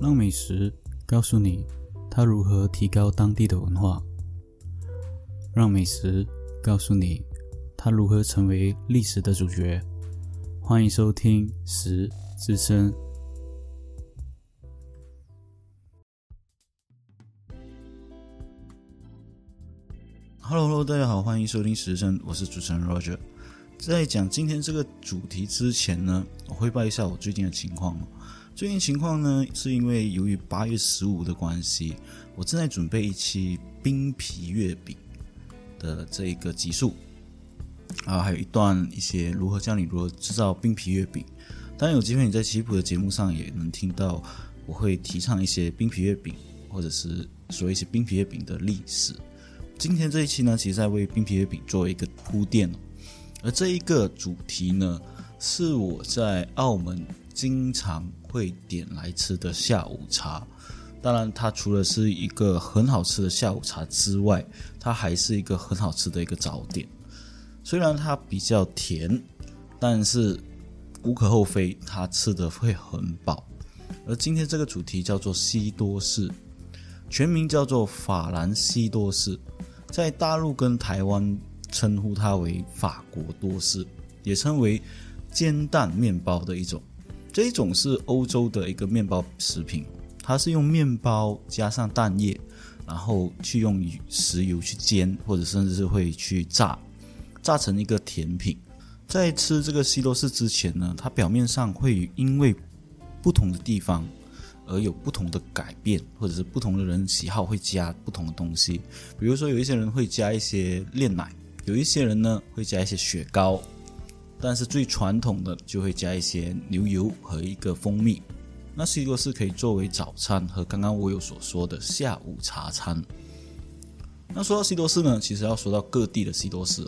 让美食告诉你它如何提高当地的文化，让美食告诉你它如何成为历史的主角。欢迎收听《食之声》。Hello，大家好，欢迎收听《食之声》，我是主持人 Roger。在讲今天这个主题之前呢，我汇报一下我最近的情况。最近情况呢，是因为由于八月十五的关系，我正在准备一期冰皮月饼的这一个集数啊，还有一段一些如何教你如何制造冰皮月饼。当然有机会你在吉普的节目上也能听到，我会提倡一些冰皮月饼，或者是说一些冰皮月饼的历史。今天这一期呢，其实在为冰皮月饼做一个铺垫。而这一个主题呢，是我在澳门经常会点来吃的下午茶。当然，它除了是一个很好吃的下午茶之外，它还是一个很好吃的一个早点。虽然它比较甜，但是无可厚非，它吃的会很饱。而今天这个主题叫做西多士，全名叫做法兰西多士，在大陆跟台湾。称呼它为法国多士，也称为煎蛋面包的一种。这一种是欧洲的一个面包食品，它是用面包加上蛋液，然后去用石油去煎，或者甚至是会去炸，炸成一个甜品。在吃这个西多士之前呢，它表面上会因为不同的地方而有不同的改变，或者是不同的人喜好会加不同的东西。比如说，有一些人会加一些炼奶。有一些人呢会加一些雪糕，但是最传统的就会加一些牛油和一个蜂蜜。那西多士可以作为早餐和刚刚我有所说的下午茶餐。那说到西多士呢，其实要说到各地的西多士。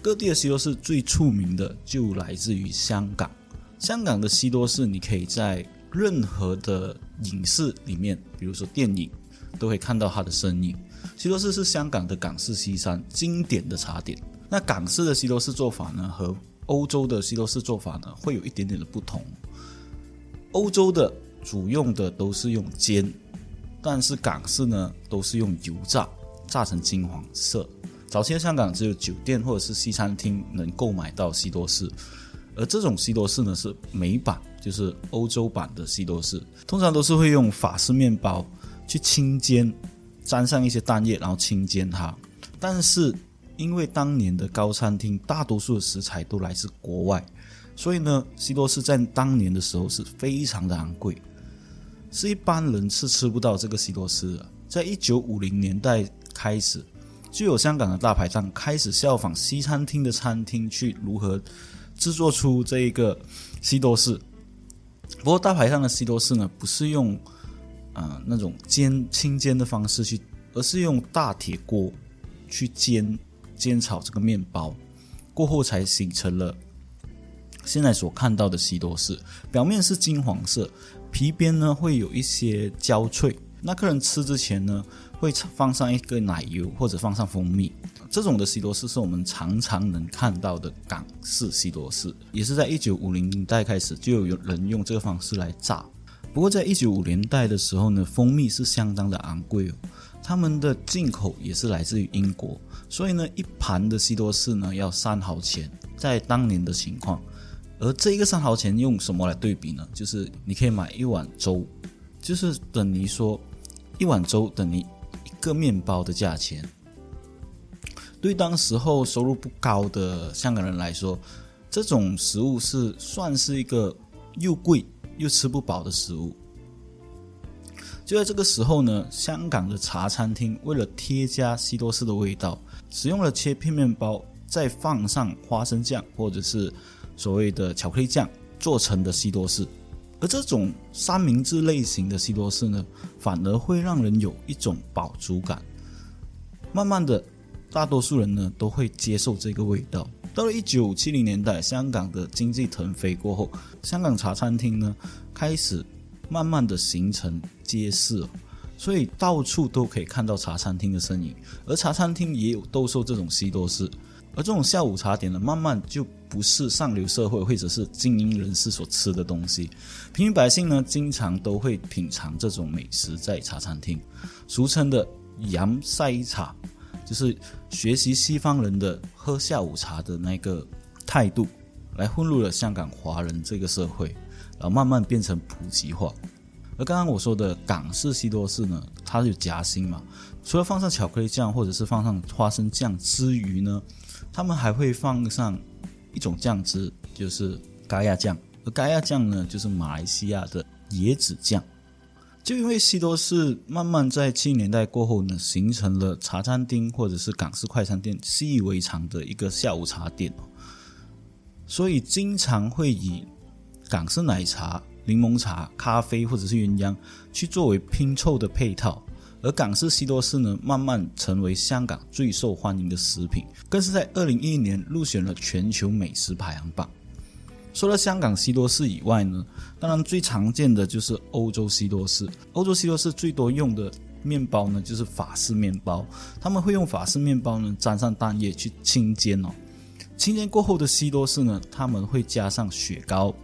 各地的西多士最出名的就来自于香港。香港的西多士，你可以在任何的影视里面，比如说电影，都会看到它的身影。西多士是香港的港式西餐经典的茶点。那港式的西多士做法呢，和欧洲的西多士做法呢，会有一点点的不同。欧洲的主用的都是用煎，但是港式呢，都是用油炸，炸成金黄色。早期的香港只有酒店或者是西餐厅能购买到西多士，而这种西多士呢，是美版，就是欧洲版的西多士，通常都是会用法式面包去轻煎。沾上一些蛋液，然后清煎它。但是因为当年的高餐厅大多数的食材都来自国外，所以呢，西多士在当年的时候是非常的昂贵，是一般人是吃不到这个西多士的。在一九五零年代开始，就有香港的大排档开始效仿西餐厅的餐厅去如何制作出这一个西多士。不过大排档的西多士呢，不是用。啊，那种煎清煎的方式去，而是用大铁锅去煎煎炒这个面包，过后才形成了现在所看到的西多士。表面是金黄色，皮边呢会有一些焦脆。那客人吃之前呢，会放上一个奶油或者放上蜂蜜。这种的西多士是我们常常能看到的港式西多士，也是在一九五零年代开始就有人用这个方式来炸。不过，在一九五年代的时候呢，蜂蜜是相当的昂贵哦，他们的进口也是来自于英国，所以呢，一盘的西多士呢要三毫钱，在当年的情况，而这一个三毫钱用什么来对比呢？就是你可以买一碗粥，就是等于说一碗粥等于一个面包的价钱。对当时候收入不高的香港人来说，这种食物是算是一个又贵。又吃不饱的食物，就在这个时候呢，香港的茶餐厅为了添加西多士的味道，使用了切片面包，再放上花生酱或者是所谓的巧克力酱做成的西多士。而这种三明治类型的西多士呢，反而会让人有一种饱足感。慢慢的，大多数人呢都会接受这个味道。到了一九七零年代，香港的经济腾飞过后，香港茶餐厅呢开始慢慢的形成街市，所以到处都可以看到茶餐厅的身影，而茶餐厅也有兜售这种西多士，而这种下午茶点呢，慢慢就不是上流社会或者是精英人士所吃的东西。平民百姓呢，经常都会品尝这种美食，在茶餐厅，俗称的“洋晒茶”，就是学习西方人的喝下午茶的那个态度，来混入了香港华人这个社会，然后慢慢变成普及化。而刚刚我说的港式西多士呢，它有夹心嘛，除了放上巧克力酱或者是放上花生酱之余呢，他们还会放上一种酱汁，就是咖亚酱。而咖亚酱呢，就是马来西亚的椰子酱。就因为西多士慢慢在七零年代过后呢，形成了茶餐厅或者是港式快餐店习以为常的一个下午茶店，所以经常会以港式奶茶。柠檬茶、咖啡或者是鸳鸯，去作为拼凑的配套，而港式西多士呢，慢慢成为香港最受欢迎的食品，更是在二零一一年入选了全球美食排行榜。除了香港西多士以外呢，当然最常见的就是欧洲西多士。欧洲西多士最多用的面包呢，就是法式面包，他们会用法式面包呢沾上蛋液去清煎哦。清煎过后的西多士呢，他们会加上雪糕。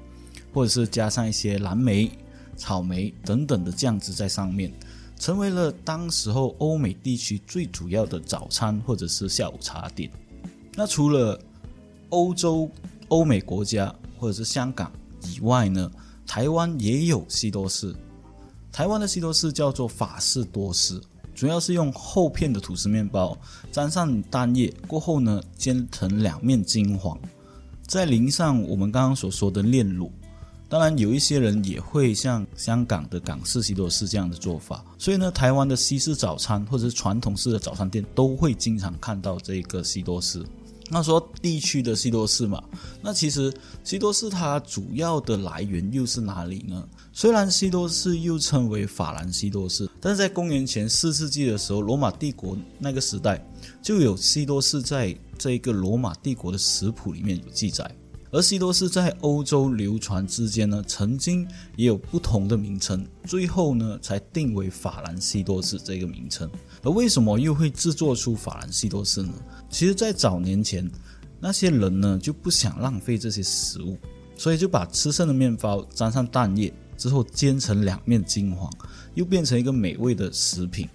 或者是加上一些蓝莓、草莓等等的酱汁在上面，成为了当时候欧美地区最主要的早餐或者是下午茶点。那除了欧洲、欧美国家或者是香港以外呢，台湾也有西多士。台湾的西多士叫做法式多士，主要是用厚片的吐司面包沾上蛋液过后呢，煎成两面金黄，再淋上我们刚刚所说的炼乳。当然，有一些人也会像香港的港式西多士这样的做法，所以呢，台湾的西式早餐或者是传统式的早餐店都会经常看到这个西多士。那说地区的西多士嘛，那其实西多士它主要的来源又是哪里呢？虽然西多士又称为法兰西多士，但是在公元前四世纪的时候，罗马帝国那个时代就有西多士在这一个罗马帝国的食谱里面有记载。而西多士在欧洲流传之间呢，曾经也有不同的名称，最后呢才定为法兰西多士这个名称。而为什么又会制作出法兰西多士呢？其实，在早年前，那些人呢就不想浪费这些食物，所以就把吃剩的面包沾上蛋液之后煎成两面金黄，又变成一个美味的食品，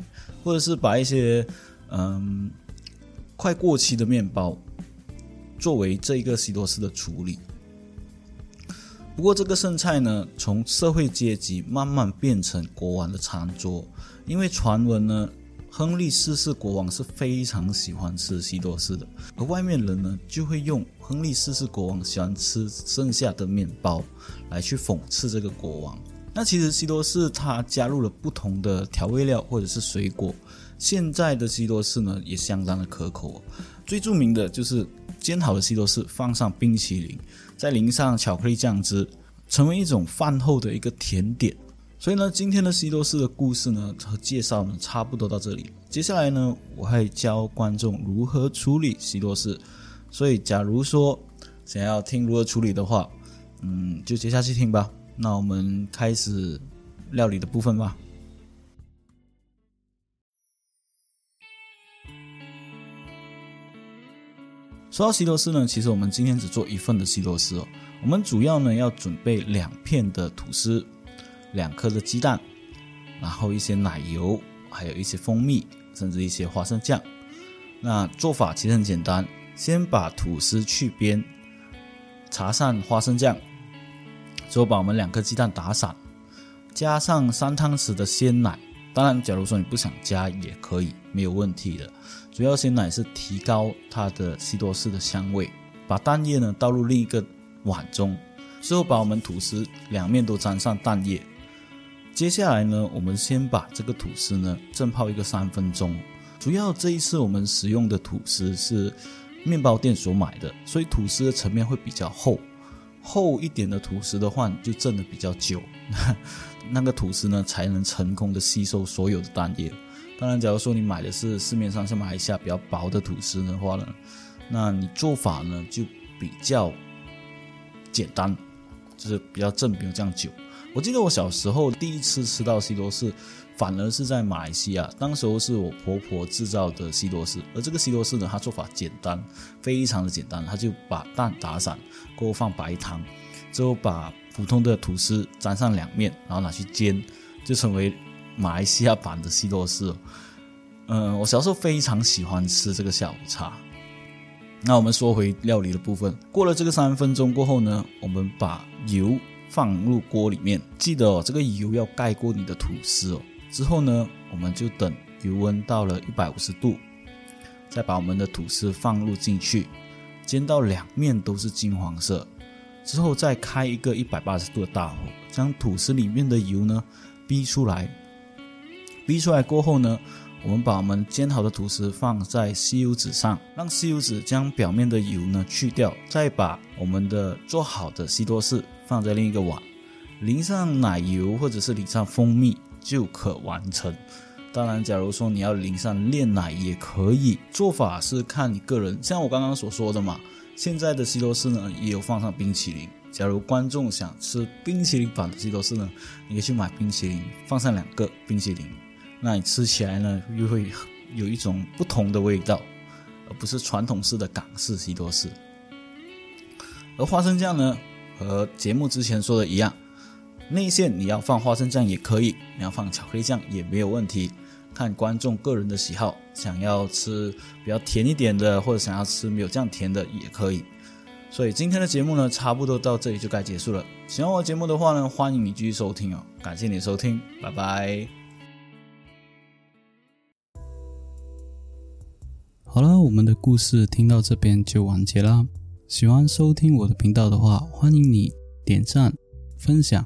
或者是把一些嗯快过期的面包。作为这一个西多士的处理，不过这个剩菜呢，从社会阶级慢慢变成国王的餐桌，因为传闻呢，亨利四世国王是非常喜欢吃西多士的，而外面人呢就会用亨利四世国王喜欢吃剩下的面包来去讽刺这个国王。那其实西多士它加入了不同的调味料或者是水果，现在的西多士呢也相当的可口，最著名的就是。煎好的西多士放上冰淇淋，再淋上巧克力酱汁，成为一种饭后的一个甜点。所以呢，今天的西多士的故事呢和介绍呢差不多到这里。接下来呢，我会教观众如何处理西多士。所以，假如说想要听如何处理的话，嗯，就接下去听吧。那我们开始料理的部分吧。说到西多士呢，其实我们今天只做一份的西多士哦。我们主要呢要准备两片的吐司，两颗的鸡蛋，然后一些奶油，还有一些蜂蜜，甚至一些花生酱。那做法其实很简单，先把吐司去边，擦上花生酱，之后把我们两颗鸡蛋打散，加上三汤匙的鲜奶。当然，假如说你不想加也可以，没有问题的。主要鲜奶是提高它的西多士的香味。把蛋液呢倒入另一个碗中，之后把我们吐司两面都沾上蛋液。接下来呢，我们先把这个吐司呢浸泡一个三分钟。主要这一次我们使用的吐司是面包店所买的，所以吐司的层面会比较厚。厚一点的吐司的话，就蒸的比较久。那个吐司呢，才能成功的吸收所有的蛋液。当然，假如说你买的是市面上像马来西亚比较薄的吐司的话呢，那你做法呢就比较简单，就是比较正，没有这样久。我记得我小时候第一次吃到西多士，反而是在马来西亚，当时候是我婆婆制造的西多士，而这个西多士呢，它做法简单，非常的简单，它就把蛋打散，过后放白糖，之后把普通的吐司沾上两面，然后拿去煎，就成为马来西亚版的西多士。嗯，我小时候非常喜欢吃这个下午茶。那我们说回料理的部分，过了这个三分钟过后呢，我们把油放入锅里面，记得哦，这个油要盖过你的吐司哦。之后呢，我们就等油温到了一百五十度，再把我们的吐司放入进去，煎到两面都是金黄色，之后再开一个一百八十度的大火，将吐司里面的油呢逼出来，逼出来过后呢。我们把我们煎好的吐司放在吸油纸上，让吸油纸将表面的油呢去掉，再把我们的做好的西多士放在另一个碗，淋上奶油或者是淋上蜂蜜就可完成。当然，假如说你要淋上炼奶也可以，做法是看你个人。像我刚刚所说的嘛，现在的西多士呢也有放上冰淇淋。假如观众想吃冰淇淋版的西多士呢，你可以去买冰淇淋，放上两个冰淇淋。那你吃起来呢，又会有一种不同的味道，而不是传统式的港式西多士。而花生酱呢，和节目之前说的一样，内馅你要放花生酱也可以，你要放巧克力酱也没有问题，看观众个人的喜好，想要吃比较甜一点的，或者想要吃没有这样甜的也可以。所以今天的节目呢，差不多到这里就该结束了。喜欢我节目的话呢，欢迎你继续收听哦。感谢你的收听，拜拜。好了，我们的故事听到这边就完结啦。喜欢收听我的频道的话，欢迎你点赞、分享、